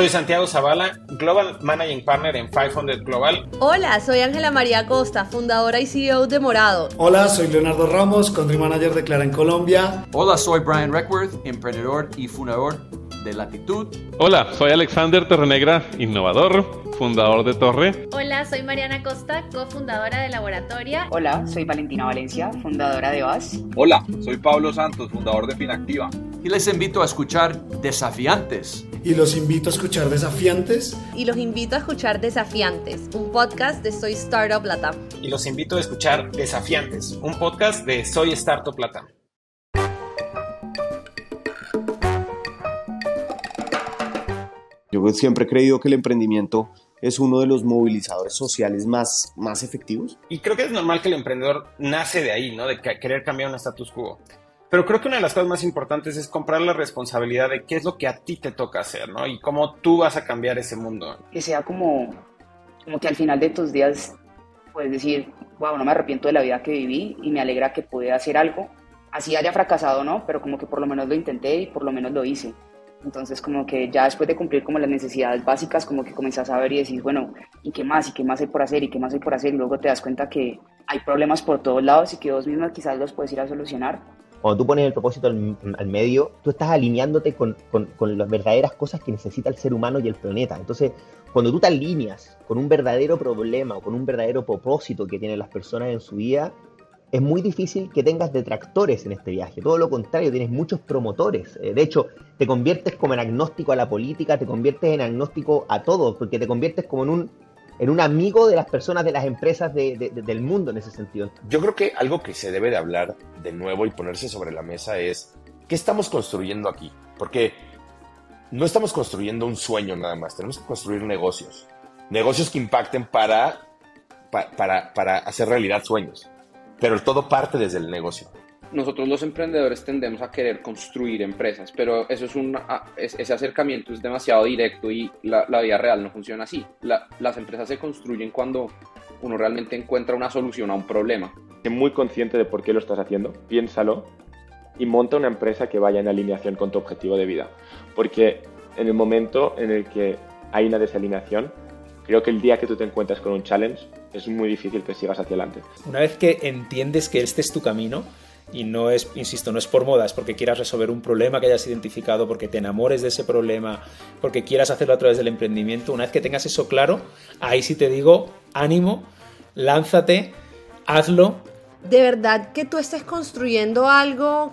Soy Santiago Zavala, Global Managing Partner en 500 Global. Hola, soy Ángela María Costa, fundadora y CEO de Morado. Hola, soy Leonardo Ramos, Country Manager de Clara en Colombia. Hola, soy Brian Reckworth, emprendedor y fundador de Latitud. Hola, soy Alexander Terrenegra, innovador, fundador de Torre. Hola, soy Mariana Costa, cofundadora de Laboratoria. Hola, soy Valentina Valencia, fundadora de VAS. Hola, soy Pablo Santos, fundador de Finactiva. Y les invito a escuchar Desafiantes. Y los invito a escuchar Desafiantes. Y los invito a escuchar Desafiantes, un podcast de Soy Startup Latam. Y los invito a escuchar Desafiantes, un podcast de Soy Startup Latam. Yo siempre he creído que el emprendimiento es uno de los movilizadores sociales más, más efectivos. Y creo que es normal que el emprendedor nace de ahí, ¿no? De querer cambiar un status quo. Pero creo que una de las cosas más importantes es comprar la responsabilidad de qué es lo que a ti te toca hacer, ¿no? Y cómo tú vas a cambiar ese mundo. Que sea como, como que al final de tus días puedes decir, wow, no me arrepiento de la vida que viví y me alegra que pude hacer algo. Así haya fracasado, ¿no? Pero como que por lo menos lo intenté y por lo menos lo hice. Entonces como que ya después de cumplir como las necesidades básicas, como que comenzás a ver y decís, bueno, ¿y qué más? ¿Y qué más hay por hacer? ¿Y qué más hay por hacer? Y luego te das cuenta que hay problemas por todos lados y que vos mismo quizás los puedes ir a solucionar. Cuando tú pones el propósito al, medio, tú estás alineándote con, con, con, las verdaderas cosas que necesita el ser humano y el planeta. Entonces, cuando tú te alineas con un verdadero problema o con un verdadero propósito que tienen las personas en su vida, es muy difícil que tengas detractores en este viaje. Todo lo contrario, tienes muchos promotores. Eh, de hecho, te conviertes como en agnóstico a la política, te conviertes en agnóstico a todo, porque te conviertes como en un, en un amigo de las personas, de las empresas del mundo en ese sentido. Yo creo que algo que se debe de hablar de nuevo y ponerse sobre la mesa es, ¿qué estamos construyendo aquí? Porque no estamos construyendo un sueño nada más, tenemos que construir negocios. Negocios que impacten para, para, para hacer realidad sueños pero todo parte desde el negocio. Nosotros los emprendedores tendemos a querer construir empresas, pero eso es un, ese acercamiento es demasiado directo y la, vida real no funciona así. las empresas se construyen cuando uno realmente encuentra una solución a un problema. Sé muy consciente de por qué lo estás haciendo, piénsalo y monta una empresa que vaya en alineación con tu objetivo de vida. Porque en el momento en el que hay una desalineación, creo que el día que tú te encuentras con un challenge es muy difícil que sigas hacia adelante. Una vez que entiendes que este es tu camino, y no es, insisto, no es por moda, es porque quieras resolver un problema que hayas identificado, porque te enamores de ese problema, porque quieras hacerlo a través del emprendimiento, una vez que tengas eso claro, ahí sí te digo, ánimo, lánzate, hazlo. De verdad que tú estés construyendo algo,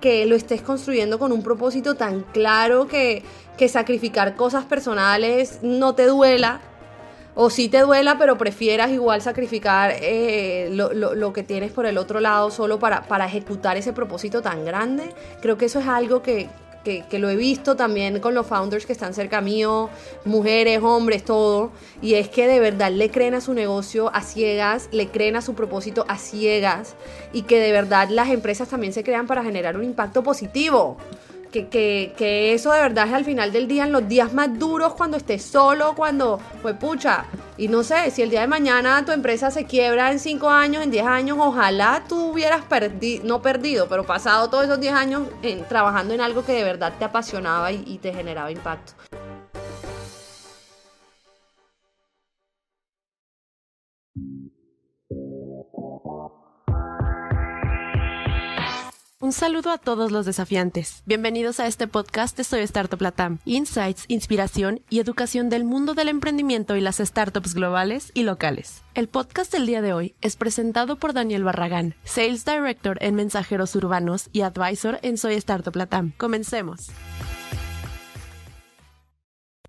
que lo estés construyendo con un propósito tan claro que, que sacrificar cosas personales no te duela, o si te duela, pero prefieras igual sacrificar eh, lo, que tienes por el otro lado solo para, para ejecutar ese propósito tan grande. Creo que eso es algo que, que, lo he visto también con los founders que están cerca mío, mujeres, hombres, todo, y es que de verdad le creen a su negocio a ciegas, le creen a su propósito a ciegas, y que de verdad las empresas también se crean para generar un impacto positivo que, que, que, eso de verdad es al final del día, en los días más duros, cuando estés solo, cuando, pues pucha, y no sé, si el día de mañana tu empresa se quiebra en 5 años, en 10 años, ojalá tú hubieras perdido, no perdido, pero pasado todos esos 10 años en, trabajando en algo que de verdad te apasionaba y te generaba impacto. Un saludo a todos los desafiantes. Bienvenidos a este podcast de Soy Startup Latam. Insights, inspiración y educación del mundo del emprendimiento y las startups globales y locales. El podcast del día de hoy es presentado por Daniel Barragán, Sales Director en Mensajeros Urbanos y Advisor en Soy Startup Latam. Comencemos.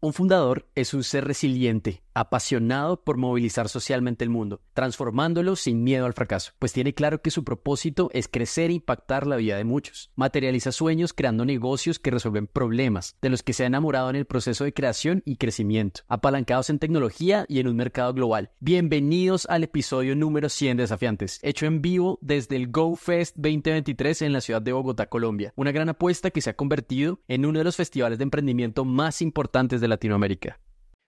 Un fundador es un ser resiliente, apasionado por movilizar socialmente el mundo, transformándolo sin miedo al fracaso, pues tiene claro que su propósito es crecer e impactar la vida de muchos. Materializa sueños creando negocios que resuelven problemas, de los que se ha enamorado en el proceso de creación y crecimiento, apalancados en tecnología y en un mercado global. Bienvenidos al episodio número 100 de Desafiantes, hecho en vivo desde el GoFest 2023 en la ciudad de Bogotá, Colombia. Una gran apuesta que se ha convertido en uno de los festivales de emprendimiento más importantes de Latinoamérica.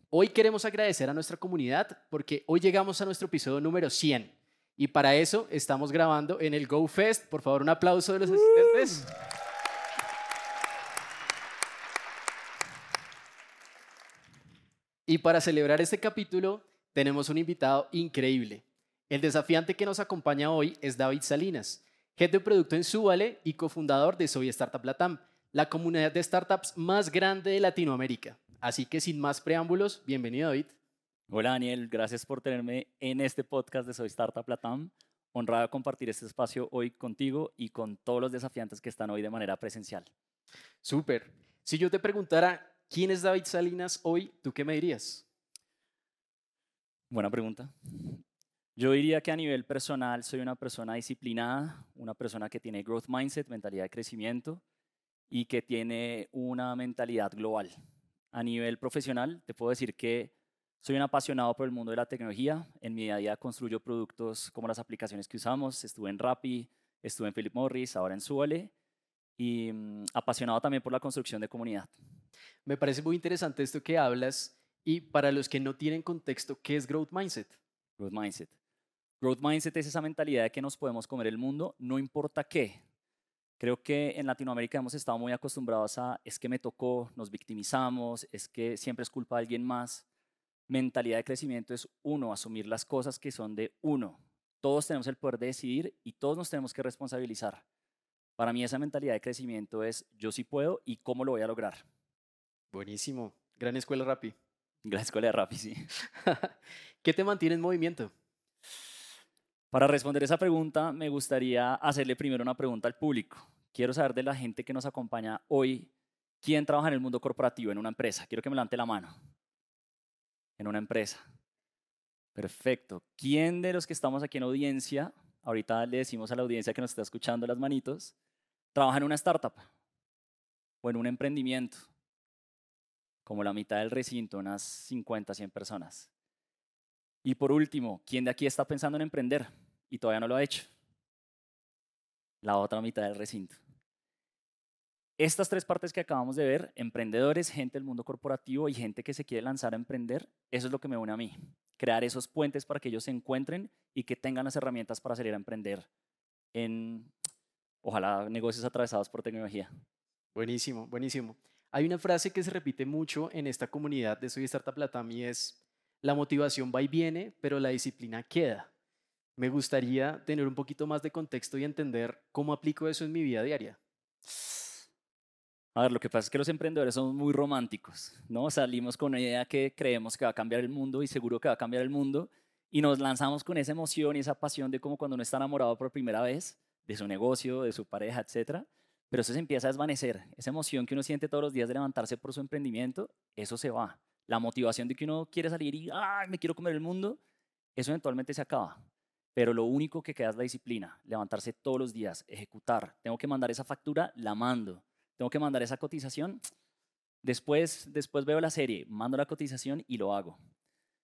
Hoy queremos agradecer a nuestra comunidad porque hoy llegamos a nuestro episodio número 100 y para eso estamos grabando en el Go Fest. Por favor, un aplauso de los asistentes. Y para celebrar este capítulo tenemos un invitado increíble. El desafiante que nos acompaña hoy es David Salinas, jefe de producto en Súbale y cofundador de Soy Startup Latam, la comunidad de startups más grande de Latinoamérica. Así que sin más preámbulos, bienvenido David. Hola Daniel, gracias por tenerme en este podcast de Soy Startup Latam. Honrado de compartir este espacio hoy contigo y con todos los desafiantes que están hoy de manera presencial. Súper. Si yo te preguntara quién es David Salinas hoy, ¿tú qué me dirías? Buena pregunta. Yo diría que a nivel personal soy una persona disciplinada, una persona que tiene growth mindset, mentalidad de crecimiento y que tiene una mentalidad global. A nivel profesional, te puedo decir que soy un apasionado por el mundo de la tecnología. En mi día a día construyo productos como las aplicaciones que usamos. Estuve en Rappi, estuve en Philip Morris, ahora en Suole. Y mm, apasionado también por la construcción de comunidad. Me parece muy interesante esto que hablas. Y para los que no tienen contexto, ¿qué es Growth Mindset? Growth Mindset. Growth Mindset es esa mentalidad de que nos podemos comer el mundo, no importa qué. Creo que en Latinoamérica hemos estado muy acostumbrados a es que me tocó, nos victimizamos, es que siempre es culpa de alguien más. Mentalidad de crecimiento es uno, asumir las cosas que son de uno. Todos tenemos el poder de decidir y todos nos tenemos que responsabilizar. Para mí esa mentalidad de crecimiento es yo sí puedo y cómo lo voy a lograr. Buenísimo. Gran escuela Rappi. Gran escuela de Rappi, sí. ¿Qué te mantiene en movimiento? Para responder esa pregunta, me gustaría hacerle primero una pregunta al público. Quiero saber de la gente que nos acompaña hoy, ¿quién trabaja en el mundo corporativo, en una empresa? Quiero que me levante la mano. En una empresa. Perfecto. ¿Quién de los que estamos aquí en audiencia, ahorita le decimos a la audiencia que nos está escuchando las manitos, trabaja en una startup o en un emprendimiento? Como la mitad del recinto, unas 50, 100 personas. Y por último, ¿quién de aquí está pensando en emprender y todavía no lo ha hecho? La otra mitad del recinto. Estas tres partes que acabamos de ver, emprendedores, gente del mundo corporativo y gente que se quiere lanzar a emprender, eso es lo que me une a mí. Crear esos puentes para que ellos se encuentren y que tengan las herramientas para salir a emprender en, ojalá, negocios atravesados por tecnología. Buenísimo, buenísimo. Hay una frase que se repite mucho en esta comunidad de Soy Startup Latam y es, la motivación va y viene, pero la disciplina queda. Me gustaría tener un poquito más de contexto y entender cómo aplico eso en mi vida diaria. A ver, lo que pasa es que los emprendedores somos muy románticos, ¿no? Salimos con una idea que creemos que va a cambiar el mundo y seguro que va a cambiar el mundo y nos lanzamos con esa emoción y esa pasión de como cuando uno está enamorado por primera vez de su negocio, de su pareja, etc. Pero eso se empieza a desvanecer. Esa emoción que uno siente todos los días de levantarse por su emprendimiento, eso se va la motivación de que uno quiere salir y ¡ay, me quiero comer el mundo! Eso eventualmente se acaba. Pero lo único que queda es la disciplina, levantarse todos los días, ejecutar. Tengo que mandar esa factura, la mando. Tengo que mandar esa cotización. Después, después veo la serie, mando la cotización y lo hago.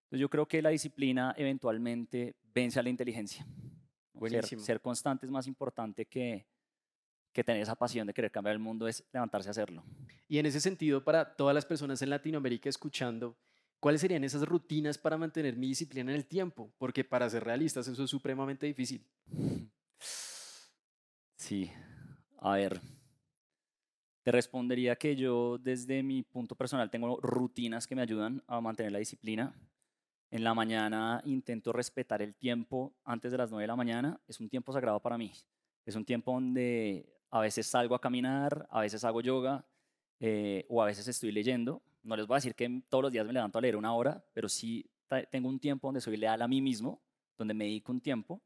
Entonces yo creo que la disciplina eventualmente vence a la inteligencia. Ser, ser constante es más importante que, que tener esa pasión de querer cambiar el mundo es levantarse a hacerlo. Y en ese sentido, para todas las personas en Latinoamérica escuchando, ¿cuáles serían esas rutinas para mantener mi disciplina en el tiempo? Porque para ser realistas eso es supremamente difícil. Sí, a ver, te respondería que yo desde mi punto personal tengo rutinas que me ayudan a mantener la disciplina. En la mañana intento respetar el tiempo antes de las 9 de la mañana. Es un tiempo sagrado para mí. Es un tiempo donde a veces salgo a caminar, a veces hago yoga eh, o a veces estoy leyendo. No les voy a decir que todos los días me levanto a leer una hora, pero sí tengo un tiempo donde soy leal a mí mismo, donde me dedico un tiempo.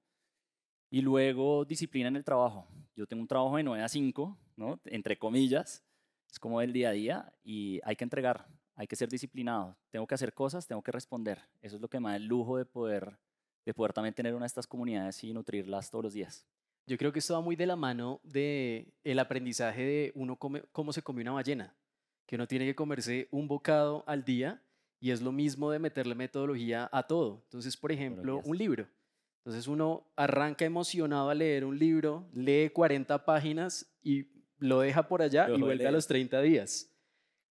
Y luego disciplina en el trabajo. Yo tengo un trabajo de 9 a 5, ¿no? entre comillas, es como el día a día y hay que entregar, hay que ser disciplinado. Tengo que hacer cosas, tengo que responder. Eso es lo que me da el lujo de poder, de poder también tener una de estas comunidades y nutrirlas todos los días. Yo creo que esto va muy de la mano de el aprendizaje de uno come, cómo se come una ballena, que uno tiene que comerse un bocado al día y es lo mismo de meterle metodología a todo. Entonces, por ejemplo, un libro. Entonces uno arranca emocionado a leer un libro, lee 40 páginas y lo deja por allá y vuelve a los 30 días.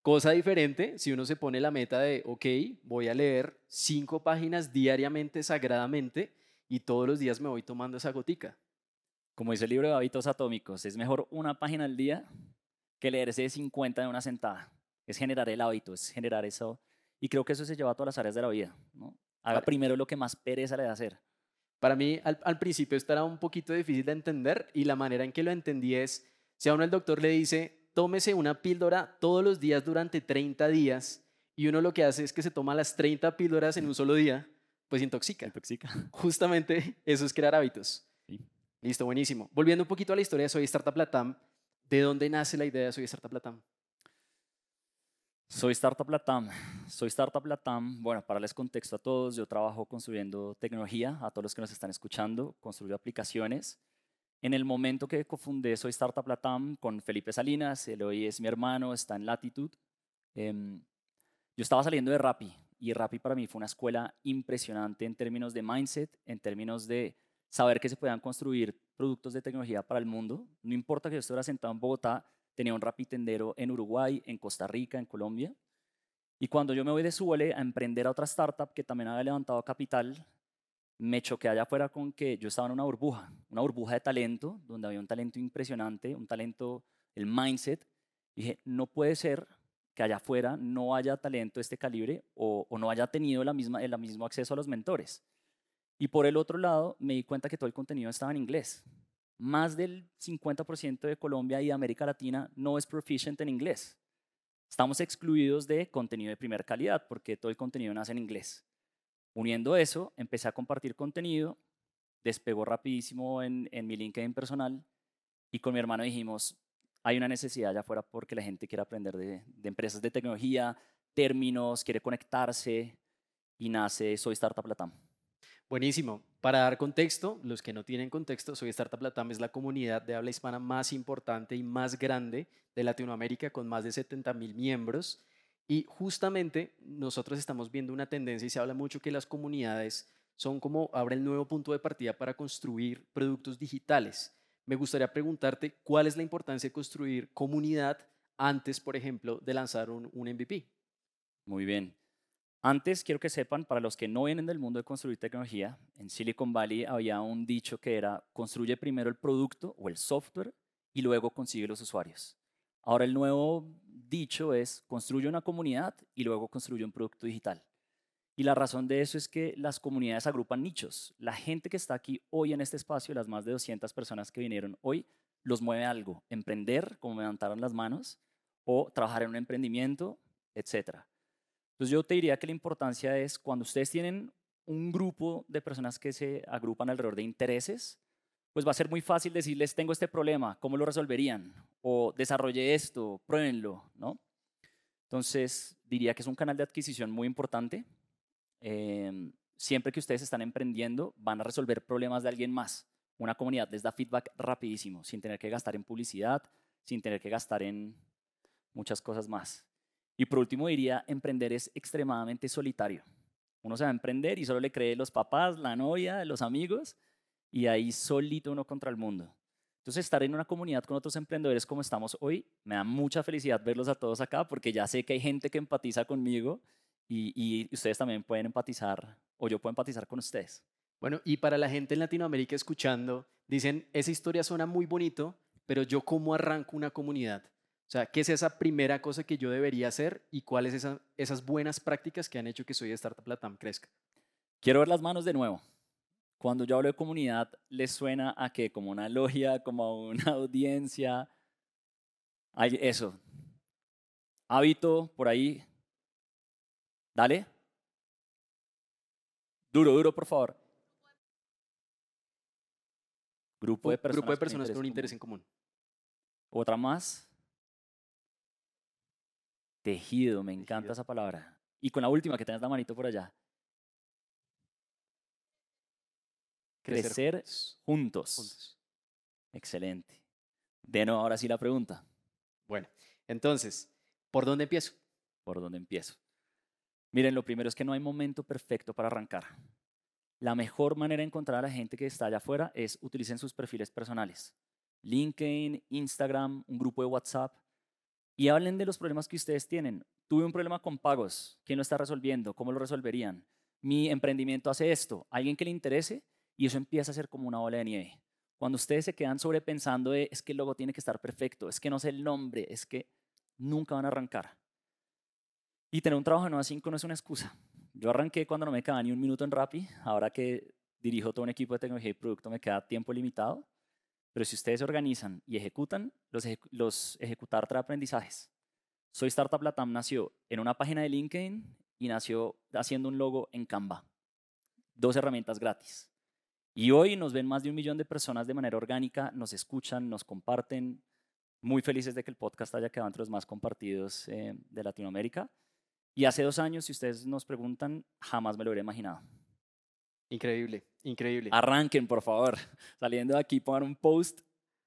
Cosa diferente si uno se pone la meta de, ok, voy a leer 5 páginas diariamente sagradamente y todos los días me voy tomando esa gotica. Como dice el libro de hábitos atómicos, es mejor una página al día que leerse 50 de una sentada. Es generar el hábito, es generar eso. Y creo que eso se lleva a todas las áreas de la vida. ¿no? Haga primero lo que más pereza le da hacer. Para mí, al, al principio, esto era un poquito difícil de entender y la manera en que lo entendí es, si a uno el doctor le dice, tómese una píldora todos los días durante 30 días y uno lo que hace es que se toma las 30 píldoras en un solo día, pues intoxica. Intoxica. Justamente eso es crear hábitos. Listo, buenísimo. Volviendo un poquito a la historia de Soy Startup Latam, ¿de dónde nace la idea de Soy Startup Latam? Soy Startup Latam. Soy Startup Latam. Bueno, para darles contexto a todos, yo trabajo construyendo tecnología, a todos los que nos están escuchando, construyo aplicaciones. En el momento que cofundé Soy Startup Latam con Felipe Salinas, él hoy es mi hermano, está en Latitude. Em, yo estaba saliendo de Rappi y Rappi para mí fue una escuela impresionante en términos de mindset, en términos de saber que se podían construir productos de tecnología para el mundo. No importa que yo estuviera sentado en Bogotá, tenía un rapitendero en Uruguay, en Costa Rica, en Colombia. Y cuando yo me voy de Suele a emprender a otra startup que también había levantado capital, me choqué allá afuera con que yo estaba en una burbuja, una burbuja de talento, donde había un talento impresionante, un talento, el mindset. Y dije, no puede ser que allá afuera no haya talento de este calibre o, o no haya tenido la misma, el mismo acceso a los mentores. Y por el otro lado, me di cuenta que todo el contenido estaba en inglés. Más del 50% de Colombia y de América Latina no es proficient en inglés. Estamos excluidos de contenido de primera calidad porque todo el contenido nace en inglés. Uniendo eso, empecé a compartir contenido, despegó rapidísimo en, en mi LinkedIn personal y con mi hermano dijimos, hay una necesidad allá afuera porque la gente quiere aprender de, de empresas de tecnología, términos, quiere conectarse y nace Soy Startup Latam. Buenísimo. Para dar contexto, los que no tienen contexto, Soy Startup Latam es la comunidad de habla hispana más importante y más grande de Latinoamérica, con más de 70 mil miembros. Y justamente nosotros estamos viendo una tendencia y se habla mucho que las comunidades son como ahora el nuevo punto de partida para construir productos digitales. Me gustaría preguntarte cuál es la importancia de construir comunidad antes, por ejemplo, de lanzar un MVP. Muy bien. Antes quiero que sepan, para los que no vienen del mundo de construir tecnología, en Silicon Valley había un dicho que era, construye primero el producto o el software y luego consigue los usuarios. Ahora el nuevo dicho es, construye una comunidad y luego construye un producto digital. Y la razón de eso es que las comunidades agrupan nichos. La gente que está aquí hoy en este espacio, las más de 200 personas que vinieron hoy, los mueve algo, emprender, como me levantaron las manos, o trabajar en un emprendimiento, etcétera. Entonces yo te diría que la importancia es cuando ustedes tienen un grupo de personas que se agrupan alrededor de intereses, pues va a ser muy fácil decirles, tengo este problema, ¿cómo lo resolverían? O desarrollé esto, pruébenlo, ¿no? Entonces diría que es un canal de adquisición muy importante. Eh, siempre que ustedes están emprendiendo, van a resolver problemas de alguien más. Una comunidad les da feedback rapidísimo, sin tener que gastar en publicidad, sin tener que gastar en muchas cosas más. Y por último diría, emprender es extremadamente solitario. Uno se va a emprender y solo le cree los papás, la novia, los amigos, y ahí solito uno contra el mundo. Entonces, estar en una comunidad con otros emprendedores como estamos hoy, me da mucha felicidad verlos a todos acá, porque ya sé que hay gente que empatiza conmigo y, ustedes también pueden empatizar, o yo puedo empatizar con ustedes. Bueno, y para la gente en Latinoamérica escuchando, dicen, esa historia suena muy bonito, pero yo cómo arranco una comunidad. O sea, ¿qué es esa primera cosa que yo debería hacer y cuáles esa, esas buenas prácticas que han hecho que Soy Startup Latam crezca? Quiero ver las manos de nuevo. Cuando yo hablo de comunidad, ¿les suena a qué? Como una logia, como una audiencia. Hay eso. Hábito, por ahí. Dale. Duro, duro, por favor. Grupo de personas, Grupo de personas con un interés en común. Otra más. Tejido, me encanta esa palabra. Y con la última, que tenés la manito por allá. Crecer, juntos. Excelente. De nuevo, ahora sí la pregunta. Bueno, entonces, ¿por dónde empiezo? ¿Por dónde empiezo? Miren, lo primero es que no hay momento perfecto para arrancar. La mejor manera de encontrar a la gente que está allá afuera es utilicen sus perfiles personales. LinkedIn, Instagram, un grupo de WhatsApp y hablen de los problemas que ustedes tienen. Tuve un problema con pagos, ¿quién lo está resolviendo? ¿Cómo lo resolverían? Mi emprendimiento hace esto, alguien que le interese y eso empieza a ser como una bola de nieve. Cuando ustedes se quedan sobrepensando de es que el logo tiene que estar perfecto, es que no sé el nombre, es que nunca van a arrancar. Y tener un trabajo de 9 a 5 no es una excusa. Yo arranqué cuando no me quedaba ni un minuto en Rappi. Ahora que dirijo todo un equipo de tecnología y producto me queda tiempo limitado. Pero si ustedes se organizan y ejecutan, los, ejecu- los ejecutar trae aprendizajes. Soy Startup Latam nació en una página de LinkedIn y nació haciendo un logo en Canva. Dos herramientas gratis. Y hoy nos ven más de un millón de personas de manera orgánica, nos escuchan, nos comparten. Muy felices de que el podcast haya quedado entre los más compartidos eh, de Latinoamérica. Y hace dos años, si ustedes nos preguntan, jamás me lo hubiera imaginado. Increíble, increíble. Arranquen, por favor. Saliendo de aquí, pongan un post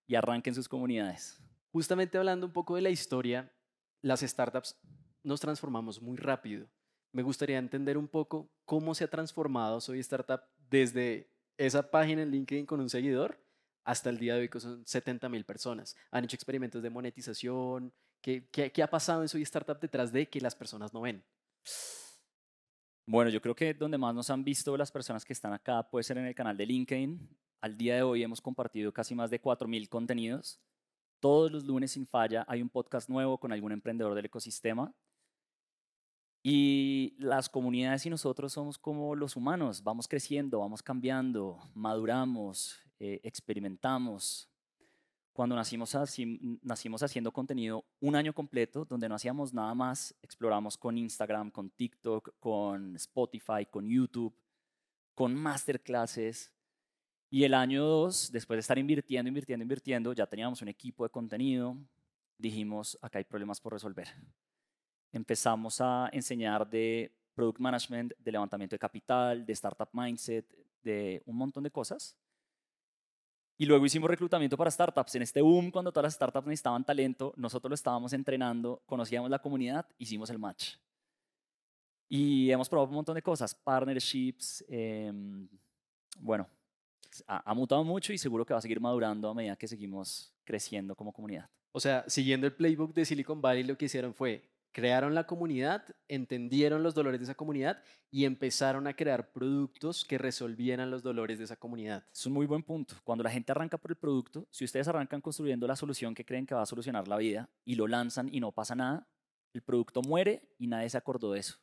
y arranquen sus comunidades. Justamente hablando un poco de la historia, las startups nos transformamos muy rápido. Me gustaría entender un poco cómo se ha transformado Soy Startup desde esa página en LinkedIn con un seguidor hasta el día de hoy que son 70 mil personas. Han hecho experimentos de monetización. ¿Qué, qué, qué ha pasado en Soy Startup detrás de que las personas no ven? Bueno, yo creo que donde más nos han visto las personas que están acá puede ser en el canal de LinkedIn. Al día de hoy hemos compartido casi más de 4.000 contenidos. Todos los lunes sin falla hay un podcast nuevo con algún emprendedor del ecosistema. Y las comunidades y nosotros somos como los humanos, vamos creciendo, vamos cambiando, maduramos, eh, experimentamos. Cuando nacimos, así- nacimos haciendo contenido un año completo, donde no hacíamos nada más, exploramos con Instagram, con TikTok, con Spotify, con YouTube, con masterclasses. Y el año 2, después de estar invirtiendo, invirtiendo, invirtiendo, ya teníamos un equipo de contenido, dijimos, acá hay problemas por resolver. Empezamos a enseñar de product management, de levantamiento de capital, de startup mindset, de un montón de cosas. Y luego hicimos reclutamiento para startups. En este boom, cuando todas las startups necesitaban talento, nosotros lo estábamos entrenando, conocíamos la comunidad, hicimos el match. Y hemos probado un montón de cosas, partnerships, em, bueno, ha, ha mutado mucho y seguro que va a seguir madurando a medida que seguimos creciendo como comunidad. O sea, siguiendo el playbook de Silicon Valley, lo que hicieron fue crearon la comunidad, entendieron los dolores de esa comunidad y empezaron a crear productos que resolvieran los dolores de esa comunidad. Es un muy buen punto. Cuando la gente arranca por el producto, si ustedes arrancan construyendo la solución que creen que va a solucionar la vida y lo lanzan y no pasa nada, el producto muere y nadie se acordó de eso.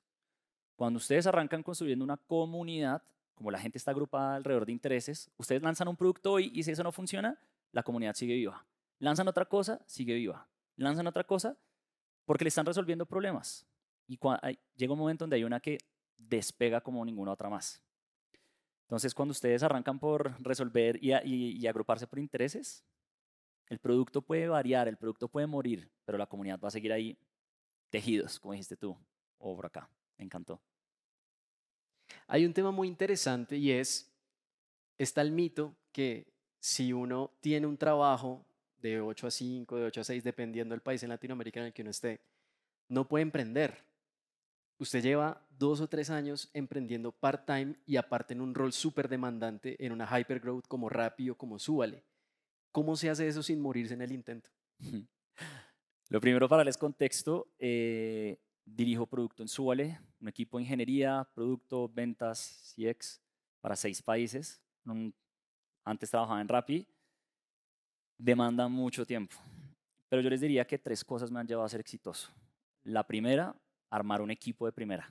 Cuando ustedes arrancan construyendo una comunidad, como la gente está agrupada alrededor de intereses, ustedes lanzan un producto hoy y si eso no funciona, la comunidad sigue viva. Lanzan otra cosa, sigue viva. Lanzan otra cosa porque le están resolviendo problemas. Y hay- llega un momento donde hay una que despega como ninguna otra más. Entonces, cuando ustedes arrancan por resolver y, a- y- y agruparse por intereses, el producto puede variar, el producto puede morir, pero la comunidad va a seguir ahí tejidos, como dijiste tú, o por acá. Me encantó. Hay un tema muy interesante y es, está el mito que si uno tiene un trabajo de 8 a 5, de 8 a 6, dependiendo del país en Latinoamérica en el que uno esté, no puede emprender. Usted lleva dos o tres años emprendiendo part-time y aparte en un rol súper demandante en una hypergrowth como Rappi o como Súbale. ¿Cómo se hace eso sin morirse en el intento? Lo primero para darles contexto, eh, dirijo producto en Súbale, un equipo de ingeniería, producto, ventas, CX para seis países. Antes trabajaba en Rappi. Demanda mucho tiempo. Pero yo les diría que tres cosas me han llevado a ser exitoso. La primera, armar un equipo de primera.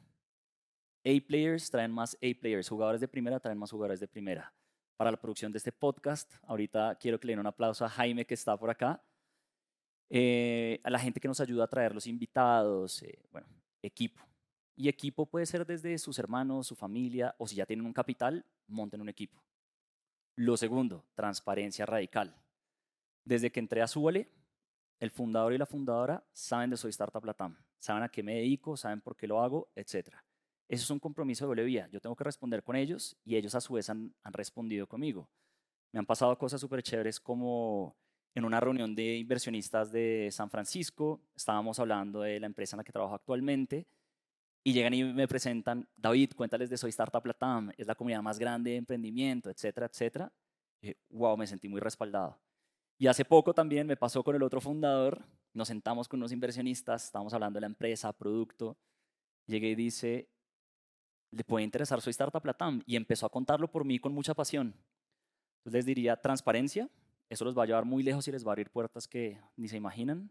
A-players traen más A-players, jugadores de primera traen más jugadores de primera. Para la producción de este podcast, ahorita quiero que le den un aplauso a Jaime que está por acá eh, a la gente que nos ayuda a traer los invitados, eh, bueno, equipo. Y equipo puede ser desde sus hermanos, su familia, o si ya tienen un capital, monten un equipo. Lo segundo, transparencia radical. Desde que entré a Súbale, el fundador y la fundadora saben de Soy Startup Latam, saben a qué me dedico, saben por qué lo hago, etc. Eso es un compromiso de doble. Yo tengo que responder con ellos y ellos a su vez han, respondido conmigo. Me han pasado cosas súper chéveres como en una reunión de inversionistas de San Francisco, estábamos hablando de la empresa en la que trabajo actualmente, y llegan y me presentan, David, cuéntales de Soy Startup Latam, es la comunidad más grande de emprendimiento, etcétera, etcétera. Y wow, me sentí muy respaldado. Y hace poco también me pasó con el otro fundador, nos sentamos con unos inversionistas, estábamos hablando de la empresa, producto, llegué y dice, le puede interesar Soy Startup Latam, y empezó a contarlo por mí con mucha pasión. Entonces les diría, transparencia, eso los va a llevar muy lejos y les va a abrir puertas que ni se imaginan.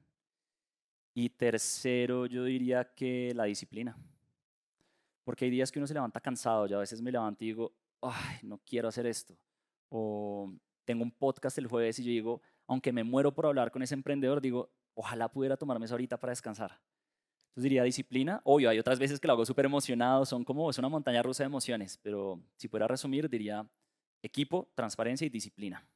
Y tercero, yo diría que la disciplina. Porque hay días que uno se levanta cansado. Yo a veces me levanto y digo, ay, no quiero hacer esto. O tengo un podcast el jueves y yo digo, aunque me muero por hablar con ese emprendedor, digo, ojalá pudiera tomarme eso ahorita para descansar. Entonces diría disciplina. Obvio, hay otras veces que lo hago súper emocionado, son como, es una montaña rusa de emociones, pero si pudiera resumir, diría equipo, transparencia y disciplina.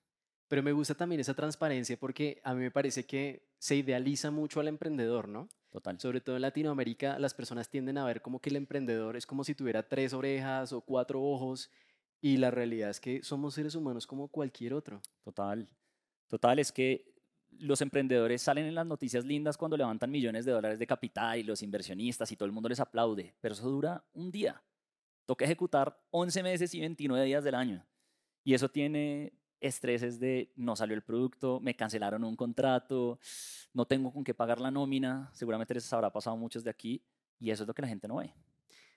Pero me gusta también esa transparencia porque a mí me parece que se idealiza mucho al emprendedor, ¿no? Total. Sobre todo en Latinoamérica, las personas tienden a ver como que el emprendedor es como si tuviera tres orejas o cuatro ojos y la realidad es que somos seres humanos como cualquier otro. Total. Total, es que los emprendedores salen en las noticias lindas cuando levantan millones de dólares de capital y los inversionistas y todo el mundo les aplaude, pero eso dura un día. Toca ejecutar 11 meses y 29 días del año. Y eso tiene estreses de no salió el producto, me cancelaron un contrato, no tengo con qué pagar la nómina, seguramente les habrá pasado muchos de aquí y eso es lo que la gente no ve.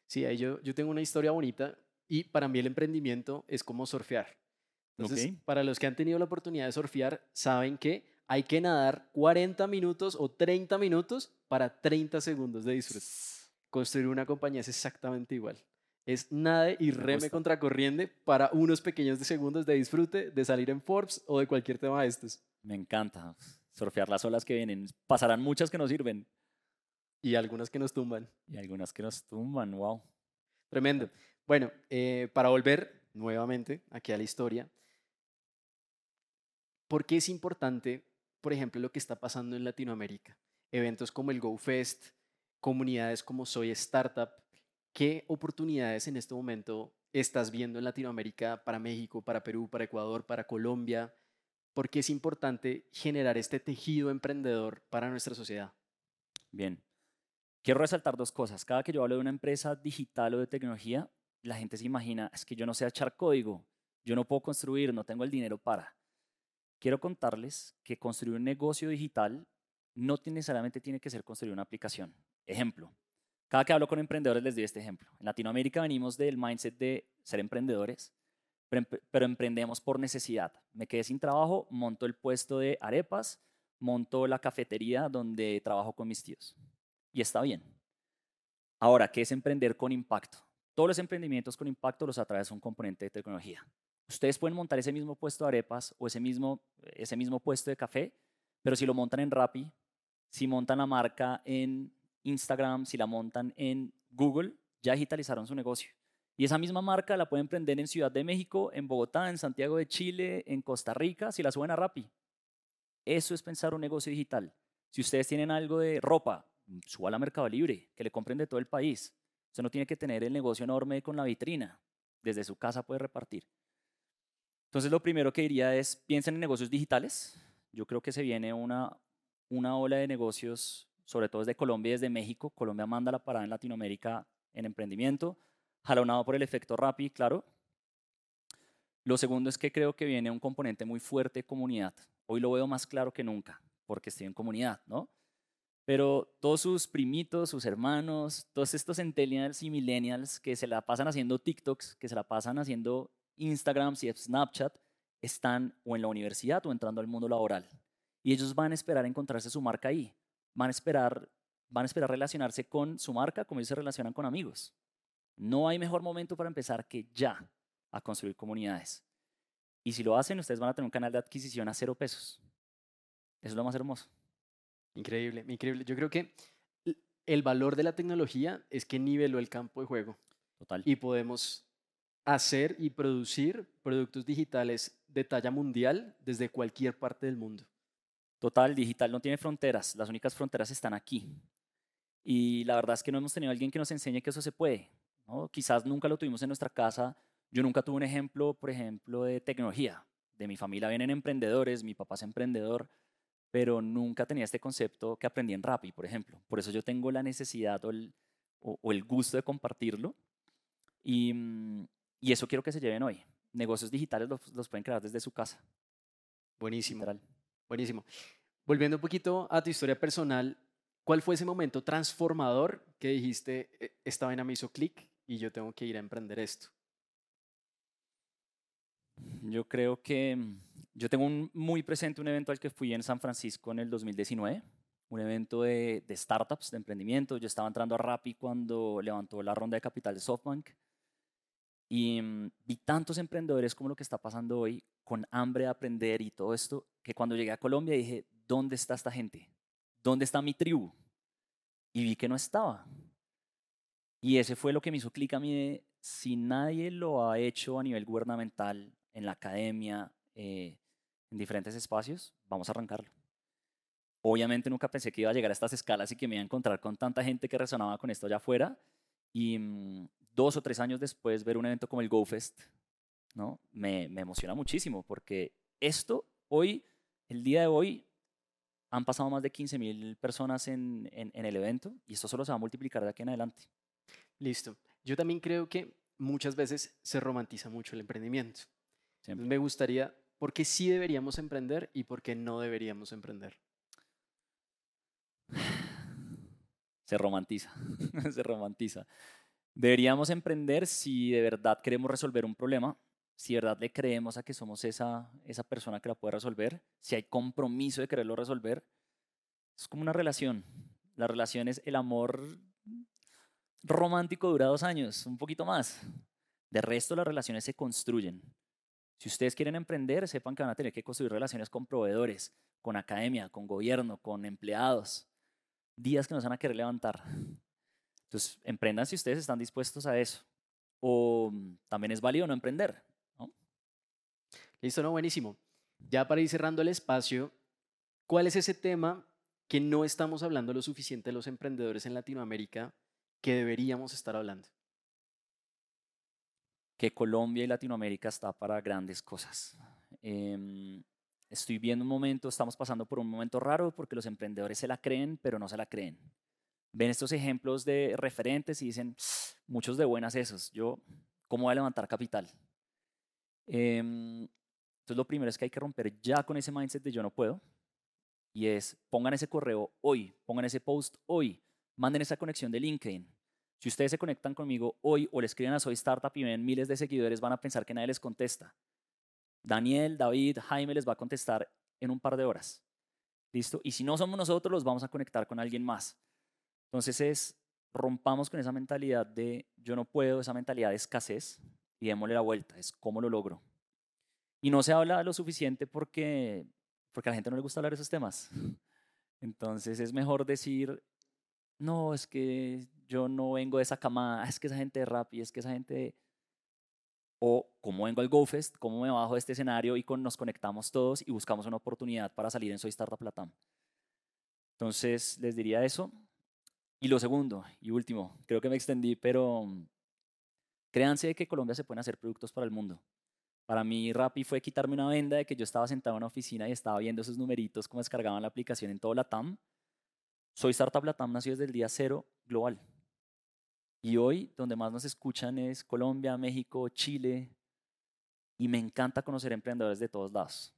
Sí, yo, yo tengo una historia bonita y para mí el emprendimiento es como surfear. Entonces, para los que han tenido la oportunidad de surfear, saben que hay que nadar 40 minutos o 30 minutos para 30 segundos de disfrute. Construir una compañía es exactamente igual. Es nade y reme contracorriente para unos pequeños segundos de disfrute, de salir en Forbes o de cualquier tema de estos. Me encanta. Surfear las olas que vienen. Pasarán muchas que nos sirven. Y algunas que nos tumban. Y algunas que nos tumban, wow. Tremendo. Bueno, eh, para volver nuevamente aquí a la historia, ¿por qué es importante, por ejemplo, lo que está pasando en Latinoamérica? Eventos como el GoFest, comunidades como Soy Startup. ¿Qué oportunidades en este momento estás viendo en Latinoamérica para México, para Perú, para Ecuador, para Colombia? ¿Por qué es importante generar este tejido emprendedor para nuestra sociedad? Bien. Quiero resaltar dos cosas. Cada que yo hablo de una empresa digital o de tecnología, la gente se imagina, es que yo no sé echar código, yo no puedo construir, no tengo el dinero para. Quiero contarles que construir un negocio digital no necesariamente tiene que ser construir una aplicación. Ejemplo, cada que hablo con emprendedores les doy este ejemplo. En Latinoamérica venimos del mindset de ser emprendedores, pero emprendemos por necesidad. Me quedé sin trabajo, monto el puesto de arepas, monto la cafetería donde trabajo con mis tíos. Y está bien. Ahora, ¿qué es emprender con impacto? Todos los emprendimientos con impacto los atrae un componente de tecnología. Ustedes pueden montar ese mismo puesto de arepas o ese mismo, ese mismo puesto de café, pero si lo montan en Rappi, si montan la marca en Instagram, si la montan en Google, ya digitalizaron su negocio. Y esa misma marca la pueden emprender en Ciudad de México, en Bogotá, en Santiago de Chile, en Costa Rica, si la suben a Rappi. Eso es pensar un negocio digital. Si ustedes tienen algo de ropa, suba a Mercado Libre, que le compren de todo el país. Usted no tiene que tener el negocio enorme con la vitrina. Desde su casa puede repartir. Entonces, lo primero que diría es, piensen en negocios digitales. Yo creo que se viene una, una ola de negocios, sobre todo desde Colombia y desde México. Colombia manda la parada en Latinoamérica en emprendimiento, jalonado por el efecto Rappi, claro. Lo segundo es que creo que viene un componente muy fuerte de comunidad. Hoy lo veo más claro que nunca, porque estoy en comunidad, ¿no? Pero todos sus primitos, sus hermanos, todos estos centennials y millennials que se la pasan haciendo TikToks, que se la pasan haciendo Instagram y Snapchat, están o en la universidad o entrando al mundo laboral. Y ellos van a esperar encontrarse su marca ahí. Van a esperar, van a esperar relacionarse con su marca como ellos se relacionan con amigos. No hay mejor momento para empezar que ya a construir comunidades. Y si lo hacen, ustedes van a tener un canal de adquisición a cero pesos. Eso es lo más hermoso. Increíble, increíble. Yo creo que el valor de la tecnología es que niveló el campo de juego. Total. Y podemos hacer y producir productos digitales de talla mundial desde cualquier parte del mundo. Total, digital no tiene fronteras, las únicas fronteras están aquí. Y la verdad es que no hemos tenido alguien que nos enseñe que eso se puede. ¿no? Quizás nunca lo tuvimos en nuestra casa. Yo nunca tuve un ejemplo, por ejemplo, de tecnología. De mi familia vienen emprendedores, mi papá es emprendedor, pero nunca tenía este concepto que aprendí en Rappi, por ejemplo. Por eso yo tengo la necesidad o el, o, el gusto de compartirlo. Y, mm, y, eso quiero que se lleven hoy. Negocios digitales los, los pueden crear desde su casa. Buenísimo. Literal. Buenísimo. Volviendo un poquito a tu historia personal, ¿cuál fue ese momento transformador que dijiste, "E, esta vaina me hizo clic y yo tengo que ir a emprender esto? Yo creo que mm, yo tengo un, muy presente un evento al que fui en San Francisco en el 2019, un evento de, de startups, de emprendimiento. Yo estaba entrando a Rappi cuando levantó la ronda de capital de SoftBank y mm, vi tantos emprendedores como lo que está pasando hoy, con hambre de aprender y todo esto, que cuando llegué a Colombia dije, ¿dónde está esta gente? ¿Dónde está mi tribu? Y vi que no estaba. Y ese fue lo que me hizo clic a mí de, si nadie lo ha hecho a nivel gubernamental, en la academia, eh, en diferentes espacios, vamos a arrancarlo. Obviamente nunca pensé que iba a llegar a estas escalas y que me iba a encontrar con tanta gente que resonaba con esto allá afuera. Y mm, dos o tres años después ver un evento como el GoFest, ¿no? Me, me emociona muchísimo porque esto hoy, el día de hoy, han pasado más de 15 mil personas en, en, en, el evento y esto solo se va a multiplicar de aquí en adelante. Listo. Yo también creo que muchas veces se romantiza mucho el emprendimiento. Me gustaría, ¿por qué sí deberíamos emprender y por qué no deberíamos emprender? Se romantiza, se romantiza. Deberíamos emprender si de verdad queremos resolver un problema, si de verdad le creemos a que somos esa, esa persona que la puede resolver, si hay compromiso de quererlo resolver. Es como una relación. La relación es el amor romántico dura dos años, un poquito más. De resto, las relaciones se construyen. Si ustedes quieren emprender, sepan que van a tener que construir relaciones con proveedores, con academia, con gobierno, con empleados. Días que nos van a querer levantar. Entonces, emprendan si ustedes están dispuestos a eso. O mm, también es válido no emprender. ¿no? Listo, no, buenísimo. Ya para ir cerrando el espacio, ¿cuál es ese tema que no estamos hablando lo suficiente de los emprendedores en Latinoamérica que deberíamos estar hablando? Que Colombia y Latinoamérica está para grandes cosas. Eh, estoy viendo un momento, estamos pasando por un momento raro porque los emprendedores se la creen, pero no se la creen. Ven estos ejemplos de referentes y dicen, muchos de buenas esos, yo, ¿cómo voy a levantar capital? Eh, entonces lo primero es que hay que romper ya con ese mindset de yo no puedo. Y es, pongan ese correo hoy, pongan ese post hoy, manden esa conexión de LinkedIn. Si ustedes se conectan conmigo hoy o le escriben a Soy Startup y ven miles de seguidores, van a pensar que nadie les contesta. Daniel, David, Jaime les va a contestar en un par de horas. ¿Listo? Y si no somos nosotros, los vamos a conectar con alguien más. Entonces es, rompamos con esa mentalidad de yo no puedo, esa mentalidad de escasez y démosle la vuelta, es cómo lo logro. Y no se habla lo suficiente porque, porque a la gente no le gusta hablar de esos temas. Entonces es mejor decir, no, es que yo no vengo de esa cama, es que esa gente de rap y es que esa gente o cómo vengo al GoFest, cómo me bajo de este escenario y con, nos conectamos todos y buscamos una oportunidad para salir en Soy Startup Latam. Entonces, les diría eso. Y lo segundo y último, creo que me extendí, pero créanse que Colombia se pueden hacer productos para el mundo. Para mí, Rappi fue quitarme una venda de que yo estaba sentado en una oficina y estaba viendo esos numeritos, cómo descargaban la aplicación en todo Latam. Soy Startup Latam nació desde el día cero global. Y hoy, donde más nos escuchan es Colombia, México, Chile. Y me encanta conocer emprendedores de todos lados.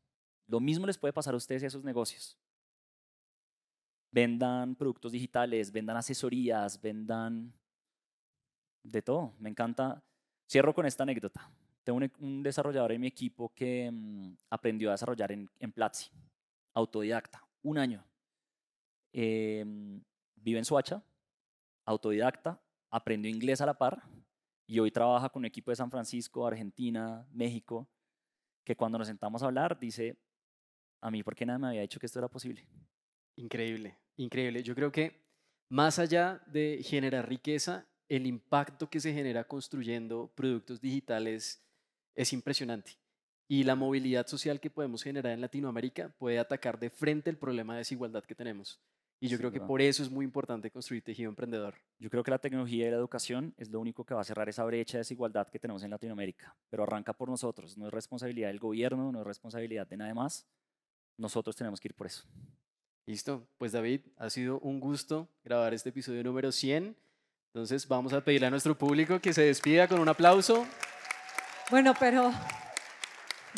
Lo mismo les puede pasar a ustedes y a sus negocios. Vendan productos digitales, vendan asesorías, vendan de todo. Me encanta. Cierro con esta anécdota. Tengo un, desarrollador en mi equipo que mm, aprendió a desarrollar en, en, Platzi, autodidacta, un año. Em, vive en Suacha, autodidacta, aprendió inglés a la par y hoy trabaja con un equipo de San Francisco, Argentina, México, que cuando nos sentamos a hablar dice, a mí, ¿por qué nada me había dicho que esto era posible? Increíble, increíble. Yo creo que más allá de generar riqueza, el impacto que se genera construyendo productos digitales es impresionante. Y la movilidad social que podemos generar en Latinoamérica puede atacar de frente el problema de desigualdad que tenemos. Y yo creo que por eso es muy importante construir tejido emprendedor. Yo creo que la tecnología y la educación es lo único que va a cerrar esa brecha de desigualdad que tenemos en Latinoamérica. Pero arranca por nosotros. No es responsabilidad del gobierno, no es responsabilidad de nadie más. Nosotros tenemos que ir por eso. Listo. Pues David, ha sido un gusto grabar este episodio número 100. Entonces vamos a pedirle a nuestro público que se despida con un aplauso. Bueno, pero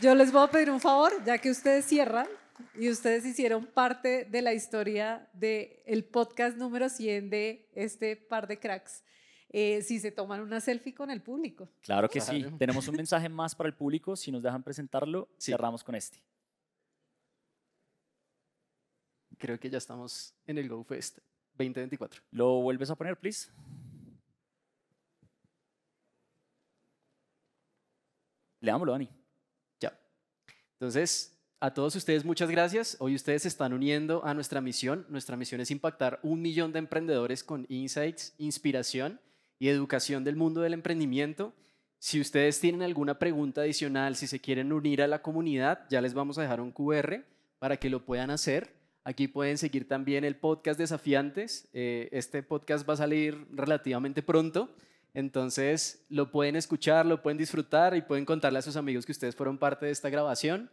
yo les voy a pedir un favor, ya que ustedes cierran, y ustedes hicieron parte de la historia del el podcast número 100 de este par de cracks. Eh, si se toman una selfie con el público. Claro que sí. Tenemos un mensaje más para el público. Si nos dejan presentarlo, cerramos con este. creo que ya estamos en el Go Fest 2024. ¿Lo vuelves a poner, please? Leámoslo, Dani. Ya. Entonces, a todos ustedes muchas gracias. Hoy ustedes se están uniendo a nuestra misión. Nuestra misión es impactar un millón de emprendedores con insights, inspiración y educación del mundo del emprendimiento. Si ustedes tienen alguna pregunta adicional, si se quieren unir a la comunidad, ya les vamos a dejar un QR para que lo puedan hacer. Aquí pueden seguir también el podcast Desafiantes. Eh, este podcast va a salir relativamente pronto. Entonces lo pueden escuchar, lo pueden disfrutar y pueden contarle a sus amigos que ustedes fueron parte de esta grabación.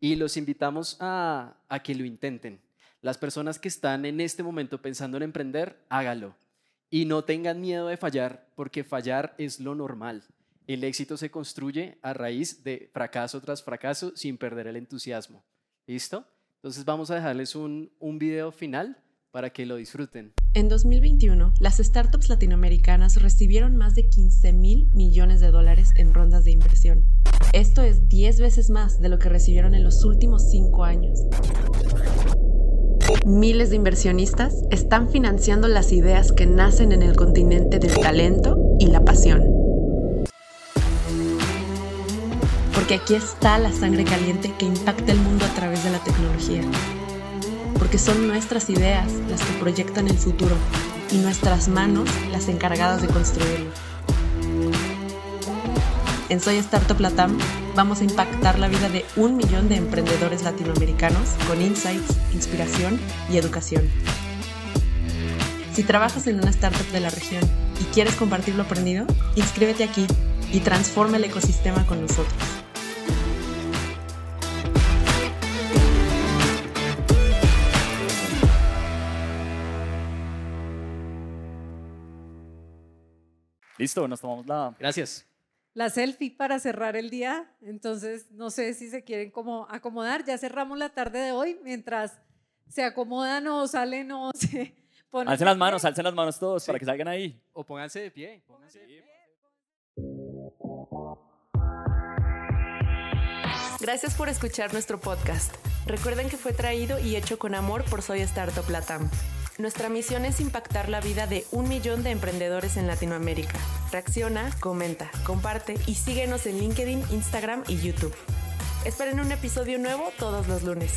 Y los invitamos a, que lo intenten. Las personas que están en este momento pensando en emprender, hágalo. Y no tengan miedo de fallar, porque fallar es lo normal. El éxito se construye a raíz de fracaso tras fracaso sin perder el entusiasmo. ¿Listo? Entonces vamos a dejarles un video final para que lo disfruten. En 2021, las startups latinoamericanas recibieron más de 15 mil millones de dólares en rondas de inversión. Esto es 10 veces más de lo que recibieron en los últimos 5 años. Miles de inversionistas están financiando las ideas que nacen en el continente del talento y la pasión. Porque aquí está la sangre caliente que impacta el mundo a través de la tecnología. Porque son nuestras ideas las que proyectan el futuro y nuestras manos las encargadas de construirlo. En Soy Startup Latam vamos a impactar la vida de un millón de emprendedores latinoamericanos con insights, inspiración y educación. Si trabajas en una startup de la región y quieres compartir lo aprendido, inscríbete aquí y transforma el ecosistema con nosotros. Listo, nos tomamos la... Gracias. La selfie para cerrar el día. Entonces, no sé si se quieren como acomodar. Ya cerramos la tarde de hoy. Mientras se acomodan o salen o se ponen... Alcen las manos, alcen las manos todos para que salgan ahí. O pónganse de pie. Pónganse de pie. Gracias por escuchar nuestro podcast. Recuerden que fue traído y hecho con amor por Soy Startup Latam. Nuestra misión es impactar la vida de un millón de emprendedores en Latinoamérica. Reacciona, comenta, comparte y síguenos en LinkedIn, Instagram y YouTube. Esperen un episodio nuevo todos los lunes.